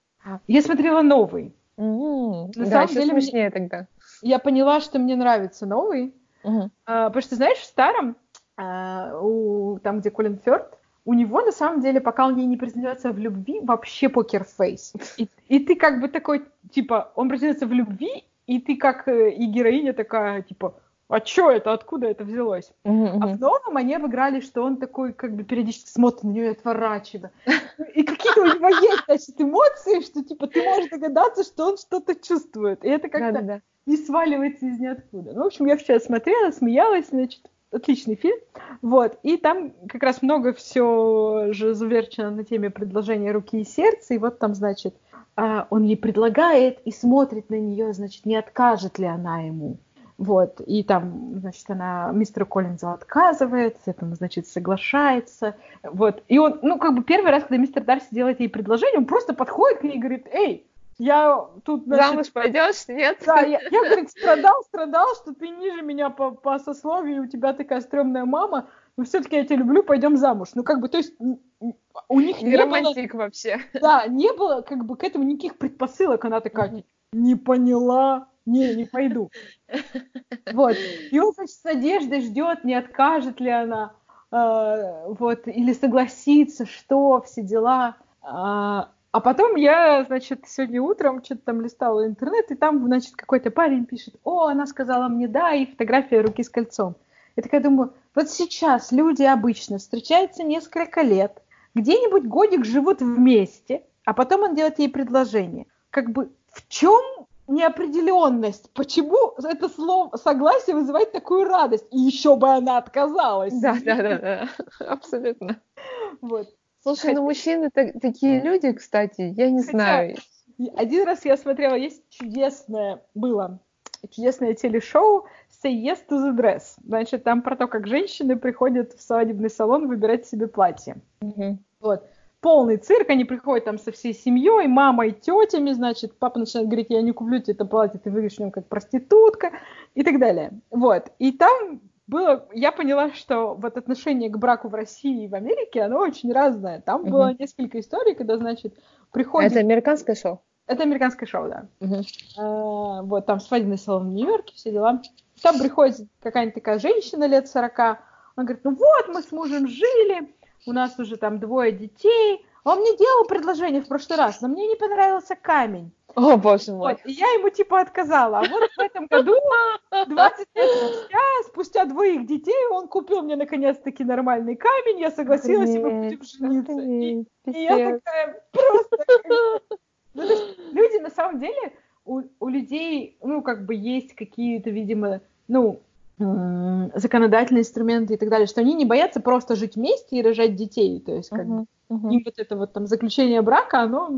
Я смотрела новый. Mm-hmm. На да, самом деле смешнее мне... тогда. Я поняла, что мне нравится новый, Uh-huh. А, потому что, знаешь, в старом, а, у, там, где Колин Фёрд, у него, на самом деле, пока он ей не признается в любви, вообще покерфейс. И, и ты как бы такой, типа, он признается в любви, и ты как э, и героиня такая, типа, а чё это, откуда это взялось? Мгм, А в новом они обыграли, что он такой, как бы, периодически смотрит на нее и отворачивает. И какие-то у него есть, значит, эмоции, что, типа, ты можешь догадаться, что он что-то чувствует. И это как-то Не сваливается из ниоткуда. Ну, в общем, я вчера смотрела, смеялась, значит, отличный фильм. Вот, и там как раз много все же заверчено на теме предложения руки и сердца, и вот там, значит, а, он ей предлагает и смотрит на нее, значит, не откажет ли она ему. Вот, и там, значит, она мистеру Коллинзу отказывает, с этим, значит, соглашается, вот. И он, ну, как бы первый раз, когда мистер Дарси делает ей предложение, он просто подходит к ней и говорит, эй, я тут, значит, Замуж пойдешь, нет? да, я, я, говорит, страдал, страдал, что ты ниже меня по, по сословию, у тебя такая стрёмная мама, но все-таки я тебя люблю, пойдем замуж. Ну, как бы, то есть, у них Не не было, романтик вообще. да, не было, как бы, к этому никаких предпосылок. Она такая, не поняла, не, не пойду. Вот. И он, значит, с надеждой ждет, не откажет ли она, э, вот, или согласится, что, все дела. А, а потом я, значит, сегодня утром что-то там листала интернет, и там, значит, какой-то парень пишет, о, она сказала мне да, и фотография руки с кольцом. Я такая думаю, вот сейчас люди обычно встречаются несколько лет, где-нибудь годик живут вместе, а потом он делает ей предложение. Как бы в чем неопределенность? Почему это слово согласие вызывает такую радость? И еще бы она отказалась. Да, да, да, да. Абсолютно. Вот. Слушай, ну мужчины так- такие люди, кстати, я не Хотя- знаю. Один раз я смотрела, есть чудесное было, чудесное телешоу Say Yes to the Dress. Значит, там про то, как женщины приходят в свадебный салон выбирать себе платье. Мгм. Вот. Полный цирк, они приходят там со всей семьей, мамой, тетями, значит, папа начинает говорить, я не куплю тебе это платье, ты выглядишь в нем как проститутка, и так далее. Вот. И там было, я поняла, что вот отношение к браку в России и в Америке, оно очень разное. Там Мгм. было несколько историй, когда, значит, приходит... Это американское шоу? Это американское шоу, да. Мгм. А, вот, там свадебный салон в Нью-Йорке, все дела. Там приходит какая-нибудь такая женщина лет 40, она говорит, ну вот, мы с мужем жили, у нас уже там двое детей, он мне делал предложение в прошлый раз, но мне не понравился камень. О, боже мой. Вот, и я ему типа отказала. А вот в этом году, 20 лет спустя, спустя двоих детей, он купил мне наконец-таки нормальный камень, я согласилась, и мы будем жениться. И, охренеть, и я такая просто... Ну, то есть люди, на самом деле, у, у людей, ну, как бы есть какие-то, видимо, ну, законодательные инструменты и так далее, что они не боятся просто жить вместе и рожать детей. То есть, как бы, Мгм, мгм. им вот это вот там заключение брака, оно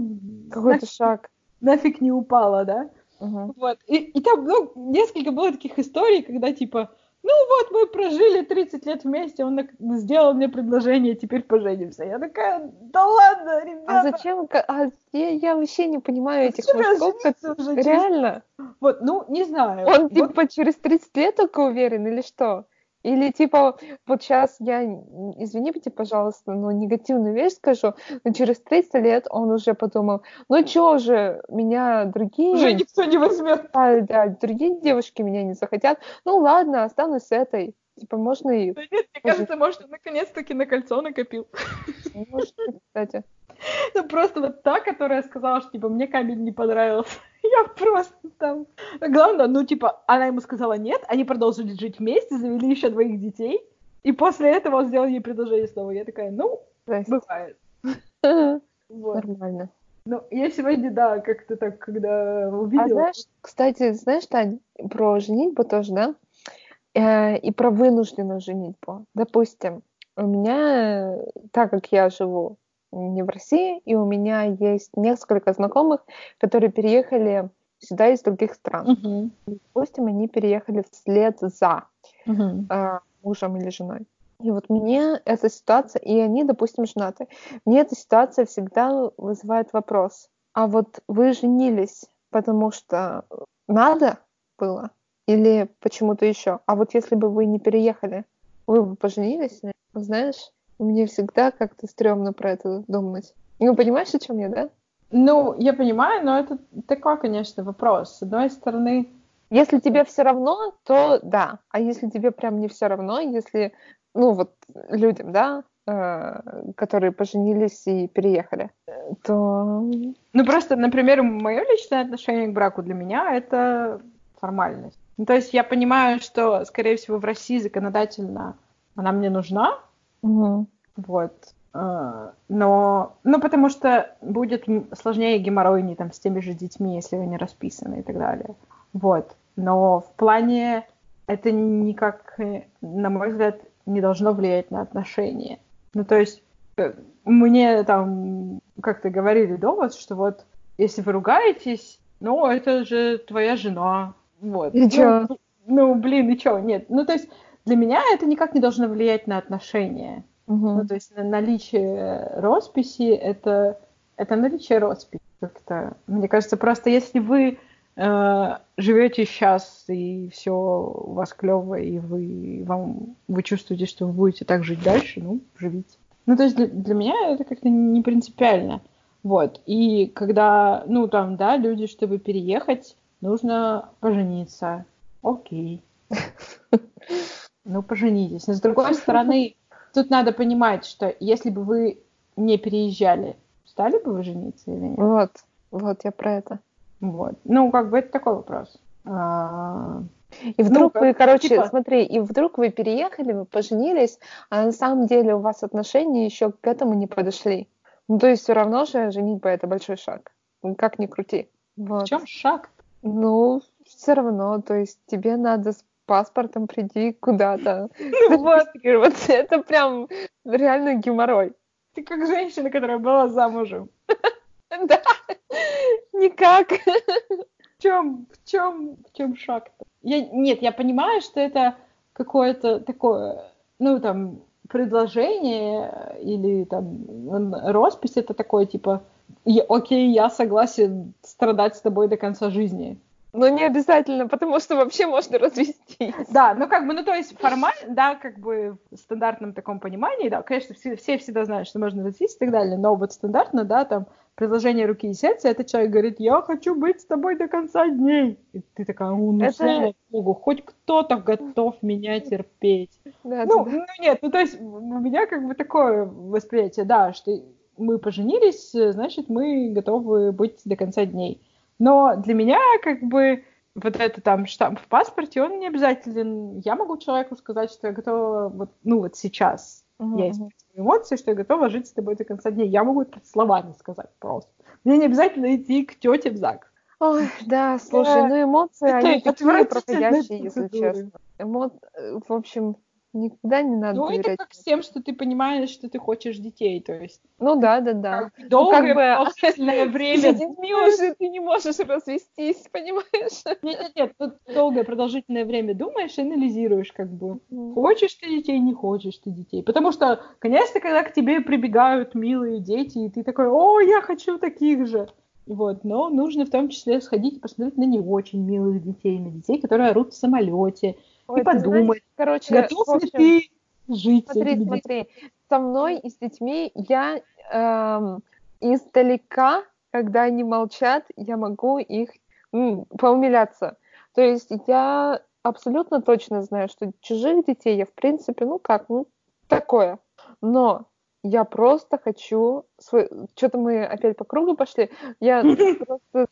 Какой-то нафиг, шаг. нафиг не упало, да? Мгм. Вот. И, и там, ну, несколько было таких историй, когда, типа, ну вот, мы прожили 30 лет вместе, он сделал мне предложение, теперь поженимся. Я такая, да ладно, ребята. А зачем? А я, я вообще не понимаю этих Зачем я мужиков. уже через- Реально? Вот, ну, не знаю. Он Вот типа через 30 лет только уверен или что? Или типа вот сейчас я, извините, пожалуйста, но негативную вещь скажу, но через 30 лет он уже подумал, ну чё же, меня другие, уже никто не возьмет. да, да, другие девушки меня не захотят, ну ладно, останусь с этой. Типа можно и... Да нет, мне кажется, может, он наконец-таки на кольцо накопил. Может кстати. Ну, просто вот та, которая сказала, что, типа, мне камень не понравился. Я просто там... Главное, ну, типа, она ему сказала нет, они продолжили жить вместе, завели еще двоих детей, и после этого он сделал ей предложение снова. Я такая, ну, Здрасте. бывает. Вот. Нормально. Ну, я сегодня, да, как-то так, когда А увидела... знаешь, кстати, знаешь, Тань, про женитьбу тоже, да? Э, И про вынужденную женитьбу. Допустим, у меня, так как я живу не в России, и у меня есть несколько знакомых, которые переехали сюда из других стран. Мгм. Допустим, они переехали вслед за Мгм. э, мужем или женой. И вот мне эта ситуация, и они, допустим, женаты, мне эта ситуация всегда вызывает вопрос. А вот вы женились, потому что надо было или почему-то еще? А вот если бы вы не переехали, вы бы поженились? Знаешь, мне всегда как-то стрёмно про это думать. Ну, понимаешь, о чем я, да? Ну, я понимаю, но это такой, конечно, вопрос. С одной стороны, Если тебе все равно, то да. А если тебе прям не все равно, если, ну вот людям, да, э, которые поженились и переехали, то ну просто, например, мое личное отношение к браку для меня это формальность. Ну, то есть я понимаю, что, скорее всего, в России законодательно она мне нужна, Мгм. вот, э, но, ну, потому что будет сложнее геморройней там с теми же детьми, если вы не расписаны и так далее, вот. Но в плане это никак, э, на мой взгляд, не должно влиять на отношения. Ну, то есть э, мне там как-то говорили довод, что вот если вы ругаетесь, ну, это же твоя жена, вот. И Ну, чё? Ну, блин, и чё, нет. Ну, то есть для меня это никак не должно влиять на отношения. Мгм. Ну, то есть на- наличие росписи это, это наличие росписи. Как-то, мне кажется, просто если вы э, живете сейчас и все у вас клево, и вы, вам, вы чувствуете, что вы будете так жить дальше, ну, живите. Ну, то есть для, для меня это как-то не принципиально. Вот. И когда, ну, там, да, люди, чтобы переехать, нужно пожениться. Окей. Ну, поженитесь. Но с другой стороны, тут надо понимать, что если бы вы не переезжали, стали бы вы жениться или нет? Вот, вот я про это. Вот. Ну, как бы это такой вопрос. А, И вдруг как- вы, короче, типа- смотри, и вдруг вы переехали, вы поженились, а на самом деле у вас отношения еще к этому не подошли. Ну, то есть все равно же женитьба это большой шаг. Ну, Как ни крути. В Вот. чем шаг? Ну, все равно, то есть тебе надо с паспортом прийти куда-то. Ну вот. Это прям реально геморрой. ты как женщина, которая была замужем. Да, никак. В чем, в чем, в чем шаг-то? Я, нет, я понимаю, что это какое-то такое, ну, там, предложение или там роспись, это такое, типа, «Я- окей, я согласен страдать с тобой до конца жизни. Но не обязательно, потому что вообще можно развестись. Да, ну как бы, ну то есть формально, да, как бы в стандартном таком понимании, да, конечно, все, все всегда знают, что можно развестись и так далее, но вот стандартно, да, там, предложение руки и сердца, это человек говорит, я хочу быть с тобой до конца дней. И ты такая, «О, ну Это- слава богу, хоть кто-то готов меня терпеть. Да, Ну, да, ну нет, ну то есть у меня как бы такое восприятие, да, что мы поженились, э, значит, мы готовы быть до конца дней. Но для меня как бы вот это там штамп в паспорте, он не обязателен. Я могу человеку сказать, что я готова вот, ну вот сейчас. Мгм, Я испытываю эмоции, что я готова жить с тобой до конца дней. Я могу это словами сказать просто. Мне не обязательно идти к тете в ЗАГС. Ой, да, слушай, ну эмоции, Это они такие проходящие, если честно. Эмо... э, В общем, никогда не надо Ну, это как с тем, что ты понимаешь, что ты хочешь детей. То есть Ну да, да, да. как долгое бы- продолжительное С время детьми уже ты не можешь развестись, понимаешь? Нет, нет, нет, тут долгое продолжительное время думаешь и анализируешь, как бы. Хочешь ты детей, не хочешь ты детей. Потому что, конечно, когда к тебе прибегают милые дети, и ты такой, о, я хочу таких же. Вот, но нужно в том числе сходить и посмотреть на не очень милых детей, на детей, которые орут в самолете, Ой, и ты знаешь, подумать, короче, готов в ли общем, ты жить Смотри, смотри, со мной и с детьми я эм, издалека, когда они молчат, я могу их м, поумиляться. То есть я абсолютно точно знаю, что чужих детей я, в принципе, ну как, ну такое. Но я просто хочу... Свой... Что-то мы опять по кругу пошли. Я просто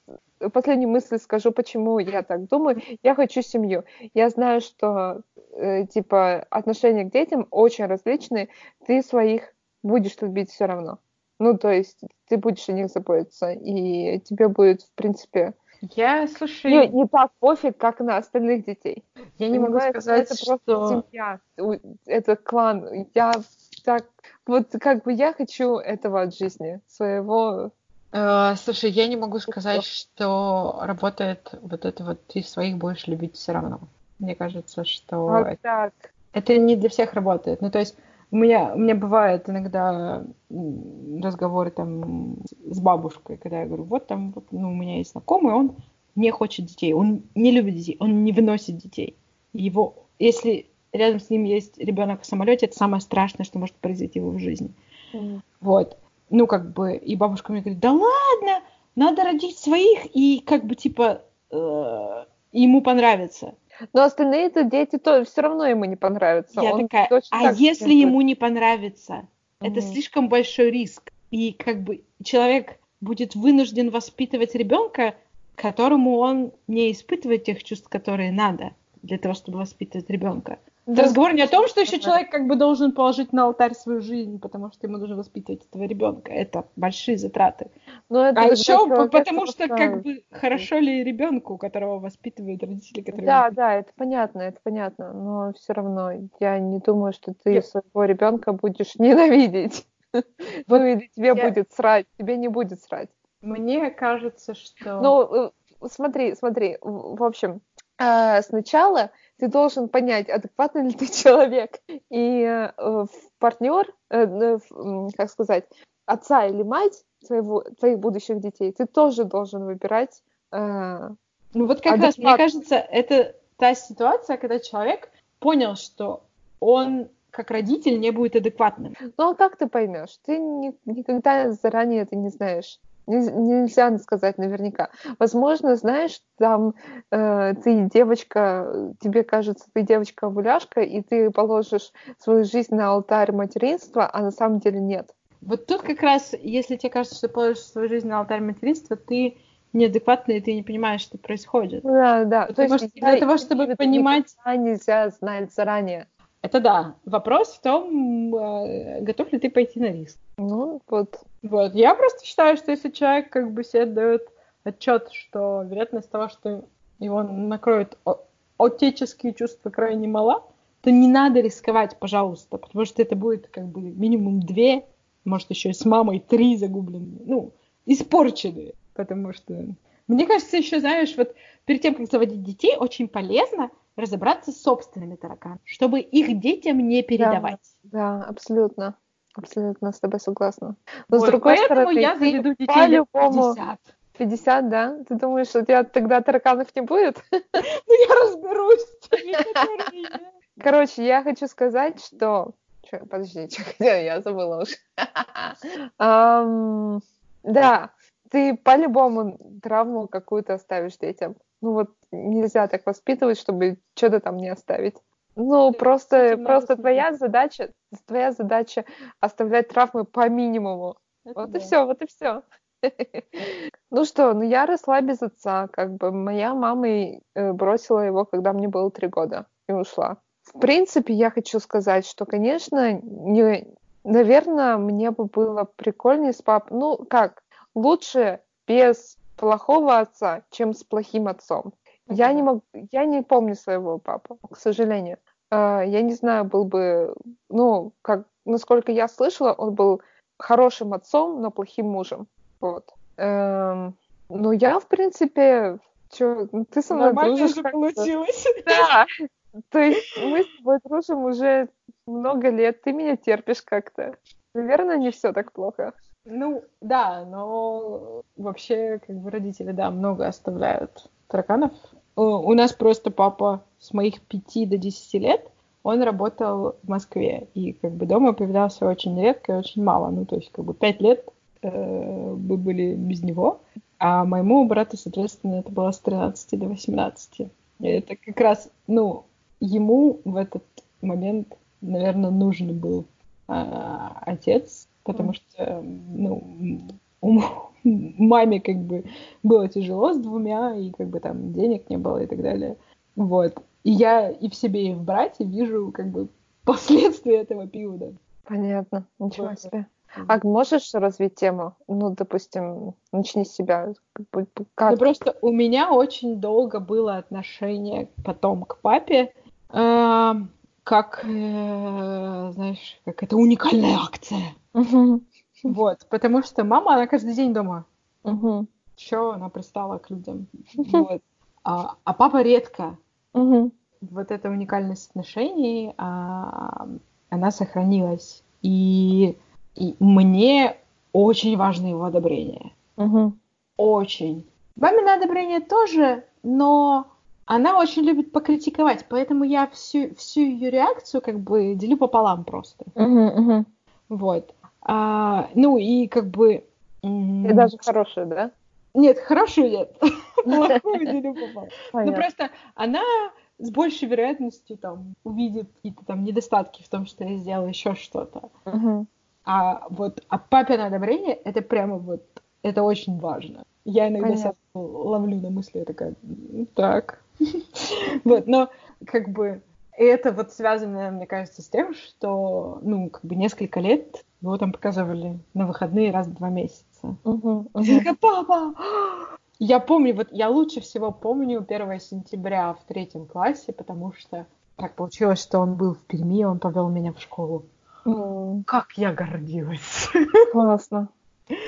последнюю мысль скажу, почему я так думаю. Я хочу семью. Я знаю, что э, типа отношения к детям очень различные. Ты своих будешь любить все равно. Ну, то есть ты будешь о них заботиться, и тебе будет, в принципе, Я, слушай, не, не так пофиг, как на остальных детей. я не могу сказать, это что... просто семья, это клан. Я так, вот как бы я хочу этого от жизни, своего. Э, Слушай, я не могу сказать, что работает вот это вот ты своих будешь любить все равно. Мне кажется, что Вот это, так. это не для всех работает. Ну, то есть у меня, у меня бывает иногда разговоры там с бабушкой, когда я говорю, вот там, вот, ну, у меня есть знакомый, он не хочет детей, он не любит детей, он не выносит детей. Его, если рядом с ним есть ребенок в самолете, это самое страшное, что может произойти в его жизни. Мгм. Вот. Ну, как бы, и бабушка мне говорит, да ладно, надо родить своих, и как бы, типа, э, ему понравится. Но остальные-то дети то все равно ему не понравятся. Я Он такая, а так если ему не понравится? Это Мгм. слишком большой риск. И как бы человек будет вынужден воспитывать ребенка которому он не испытывает тех чувств, которые надо для того, чтобы воспитывать ребенка. Да, разговор не о том, что еще человек как бы должен положить на алтарь свою жизнь, потому что ему нужно воспитывать этого ребенка. Это большие затраты. Но это а еще потому что как бы хорошо ли ребенку, которого воспитывают родители, которые... Да, да, это понятно, это понятно, но все равно я не думаю, что ты Нет. своего ребенка будешь ненавидеть. Ну или тебе будет срать, тебе не будет срать. Мне кажется, что... Ну, э, смотри, смотри, в общем, э, сначала ты должен понять, адекватный ли ты человек. И э, партнер, э, как сказать, отца или мать твоего, твоих будущих детей, ты тоже должен выбирать. Э, ну вот как раз, мне кажется, это та ситуация, когда человек понял, что он как родитель не будет адекватным. Ну а как ты поймешь? Ты ни, никогда заранее это не знаешь нельзя сказать наверняка. Возможно, знаешь, там э, ты девочка, тебе кажется, ты девочка-овуляшка, и ты положишь свою жизнь на алтарь материнства, а на самом деле нет. Вот тут как раз, если тебе кажется, что ты положишь свою жизнь на алтарь материнства, ты неадекватный, и ты не понимаешь, что происходит. Да, да. Потому То есть, что для того, чтобы понимать... Нельзя знать заранее. Это да. Вопрос в том, э, готов ли ты пойти на риск. Ну, вот. Вот. Я просто считаю, что если человек как бы себе дает отчет, что вероятность того, что его накроет отеческие чувства крайне мала, то не надо рисковать, пожалуйста, потому что это будет как бы минимум две, может еще и с мамой три загубленные, ну, испорченные, потому что... Мне кажется, еще, знаешь, вот перед тем, как заводить детей, очень полезно разобраться с собственными тараканами, чтобы их детям не передавать. Да, да абсолютно. Абсолютно с тобой согласна. Но вот, с другой стороны, я заведу детей лет 50. 50, да? Ты думаешь, что у тебя тогда тараканов не будет? Ну, я разберусь с теми, Короче, я хочу сказать, что... Чё, подожди, что я забыла уже. um, да, ты по-любому травму какую-то оставишь детям. Ну вот нельзя так воспитывать, чтобы что-то там не оставить. Ну, просто, просто твоя задача, твоя задача оставлять травмы по минимуму. Это вот да. и все, вот и все. Ну что, ну я росла без отца, как бы моя мама э, бросила его, когда мне было три года, и ушла. В принципе, я хочу сказать, что, конечно, не, наверное, мне бы было прикольнее с папой. Ну, как, лучше без плохого отца, чем с плохим отцом. Я не могу, я не помню своего папу, к сожалению. Uh, я не знаю, был бы, ну, как, насколько я слышала, он был хорошим отцом, но плохим мужем. Вот. Um, ну, я, в принципе, чё, ну, ты со мной Нормально дружишь. же получилось. Да. То есть мы с тобой дружим уже много лет, ты меня терпишь как-то. Наверное, не все так плохо. Ну, да, но вообще, как бы родители, да, много оставляют тараканов у нас просто папа с моих пяти до десяти лет, он работал в Москве, и как бы дома появлялся очень редко и очень мало. Ну, то есть, как бы пять лет э, мы были без него, а моему брату, соответственно, это было с 13 до 18. И это как раз, ну, ему в этот момент, наверное, нужен был э, отец, потому что, ну, маме как бы было тяжело с двумя, и как бы там денег не было и так далее. Вот. И я и в себе, и в брате вижу как бы последствия этого периода. Понятно. Ничего вот. себе. А можешь развить тему? Ну, допустим, начни с себя. Как? Ну, просто у меня очень долго было отношение потом к папе, э, как, э, знаешь, как это уникальная акция. Угу. Вот, потому что мама, она каждый день дома. Угу. Че она пристала к людям. Вот. А, а папа редко. Угу. Вот эта уникальность отношений, а, она сохранилась. И, и мне очень важно его одобрение. Угу. Очень. Мамино одобрение тоже, но она очень любит покритиковать, поэтому я всю, всю ее реакцию как бы делю пополам просто. Угу, угу. Вот. А, ну и как бы... И даже хорошую, да? Нет, хорошую нет. Ну просто она с большей вероятностью там увидит какие-то там недостатки в том, что я сделала еще что-то. А вот а папино одобрение это прямо вот это очень важно. Я иногда себя ловлю на мысли, я такая, так. Вот, но как бы это вот связано, мне кажется, с тем, что, ну, как бы несколько лет его там показывали на выходные раз в два месяца. Я такая, папа! Я помню, вот я лучше всего помню 1 сентября в третьем классе, потому что так получилось, что он был в Перми, он повел меня в школу. Mm. Как я гордилась. Классно.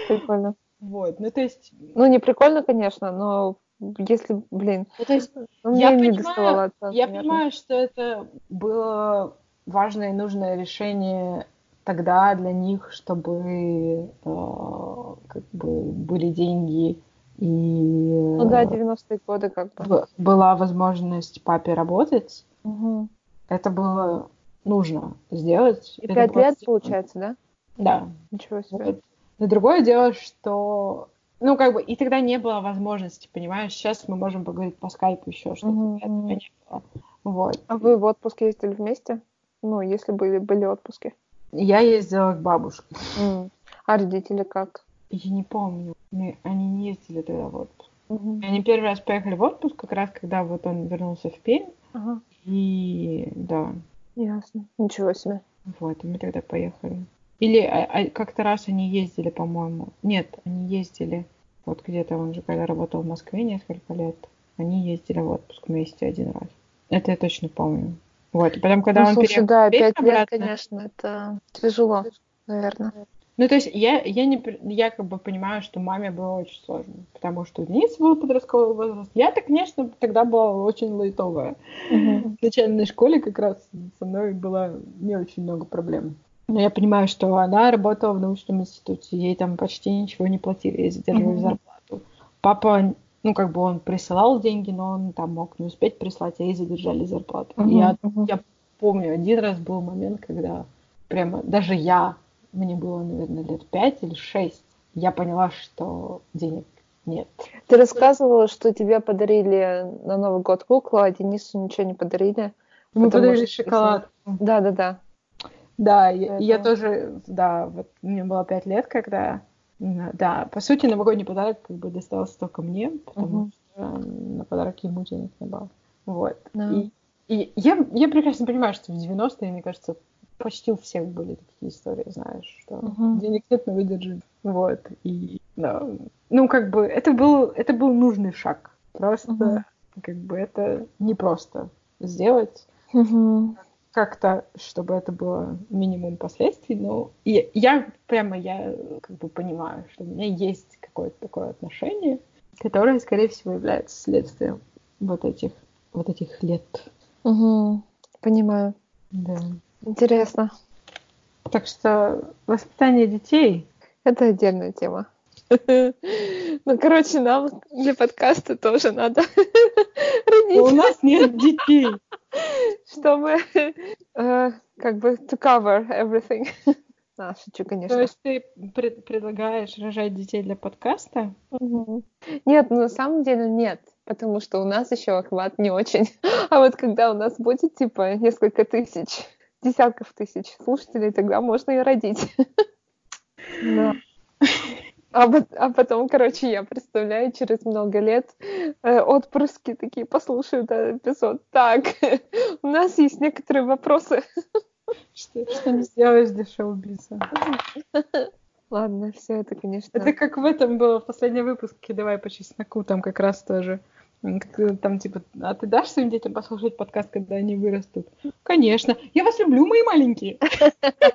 Прикольно. Вот, ну то есть... Ну не прикольно, конечно, но если, блин, ну, то есть ну, я, понимаю, я понимаю, что это было важное и нужное решение тогда для них, чтобы э, как бы были деньги и ну да, 90-е годы как бы была возможность папе работать. Угу. Это было нужно сделать. И пять лет, получается, да? Да. Ничего себе. Вот. Но другое дело, что ну, как бы, и тогда не было возможности, понимаешь? Сейчас мы можем поговорить по скайпу еще, что mm-hmm. этого не было. Вот. А вы в отпуск ездили вместе? Ну, если были, были отпуски. Я ездила к бабушке. Mm. А родители как? Я не помню. Мы, они не ездили тогда в отпуск. Mm-hmm. Они первый раз поехали в отпуск, как раз когда вот он вернулся в Пермь. Ага. И да. Ясно. Ничего себе. Вот, и мы тогда поехали. Или а, а, как-то раз они ездили, по-моему. Нет, они ездили. Вот где-то он же, когда работал в Москве несколько лет, они ездили в отпуск вместе один раз. Это я точно помню. Вот, и потом, когда ну, он слушай, да, пять лет, конечно, это тяжело, наверное. Ну, то есть я, я, не, я как бы понимаю, что маме было очень сложно, потому что у Дениса был подростковый возраст. Я-то, конечно, тогда была очень лайтовая. Uh-huh. В начальной школе как раз со мной было не очень много проблем. Но я понимаю, что она работала в научном институте, ей там почти ничего не платили, ей задерживали mm-hmm. зарплату. Папа, ну, как бы он присылал деньги, но он там мог не успеть прислать, а ей задержали зарплату. Mm-hmm. Я, я помню, один раз был момент, когда прямо даже я, мне было, наверное, лет пять или шесть, я поняла, что денег нет. Ты рассказывала, что тебе подарили на Новый год куклу, а Денису ничего не подарили. Мы подарили шоколад. Да, да, да. Да, я, я тоже, да, вот мне было пять лет, когда, да, по сути, новогодний подарок как бы достался только мне, потому uh-huh. что на подарок ему денег не было. Вот. No. И, и я, я прекрасно понимаю, что в 90-е, мне кажется, почти у всех были такие истории, знаешь, что uh-huh. денег нет, но выдержи. Вот. И, да, ну, как бы, это был, это был нужный шаг. Просто, uh-huh. как бы, это непросто сделать. Uh-huh как-то, чтобы это было минимум последствий, но и я прямо, я как бы понимаю, что у меня есть какое-то такое отношение, которое, скорее всего, является следствием вот этих, вот этих лет. Угу, понимаю. Да. Интересно. Так что воспитание детей... Это отдельная тема. Ну, короче, нам для подкаста тоже надо родить. У нас нет детей чтобы э, как бы to cover everything. А, шучу, конечно. То есть ты пред предлагаешь рожать детей для подкаста? Угу. Нет, ну, на самом деле нет, потому что у нас еще охват не очень. А вот когда у нас будет, типа, несколько тысяч, десятков тысяч слушателей, тогда можно и родить. Да. А, а потом, короче, я представляю, через много лет э, отпрыски такие послушают этот эпизод. Так, у нас есть некоторые вопросы. Что, что не сделаешь для шоу-бизнеса? Ладно, все это, конечно. Это как в этом было в последнем выпуске «Давай по чесноку», там как раз тоже. Там типа, а ты дашь своим детям послушать подкаст, когда они вырастут? Конечно. Я вас люблю, мои маленькие.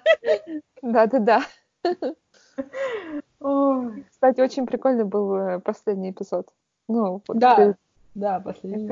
Да-да-да. Кстати, очень прикольный был э, последний эпизод. Ну, вот да, ты... да, последний.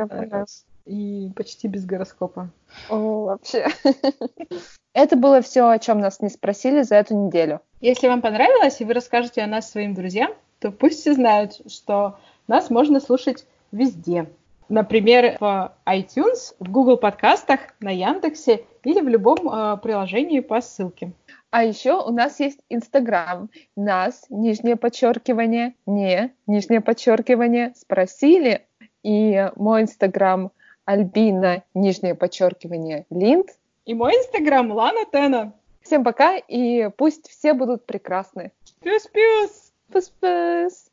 И почти без гороскопа. О, вообще. Это было все, о чем нас не спросили за эту неделю. Если вам понравилось, и вы расскажете о нас своим друзьям, то пусть все знают, что нас можно слушать везде. Например, в iTunes, в Google подкастах, на Яндексе или в любом э, приложении по ссылке. А еще у нас есть Инстаграм. Нас, нижнее подчеркивание, не, нижнее подчеркивание, спросили. И мой Инстаграм Альбина, нижнее подчеркивание, Линд. И мой Инстаграм Лана Тена. Всем пока, и пусть все будут прекрасны. Пюс-пюс! Пус-пус!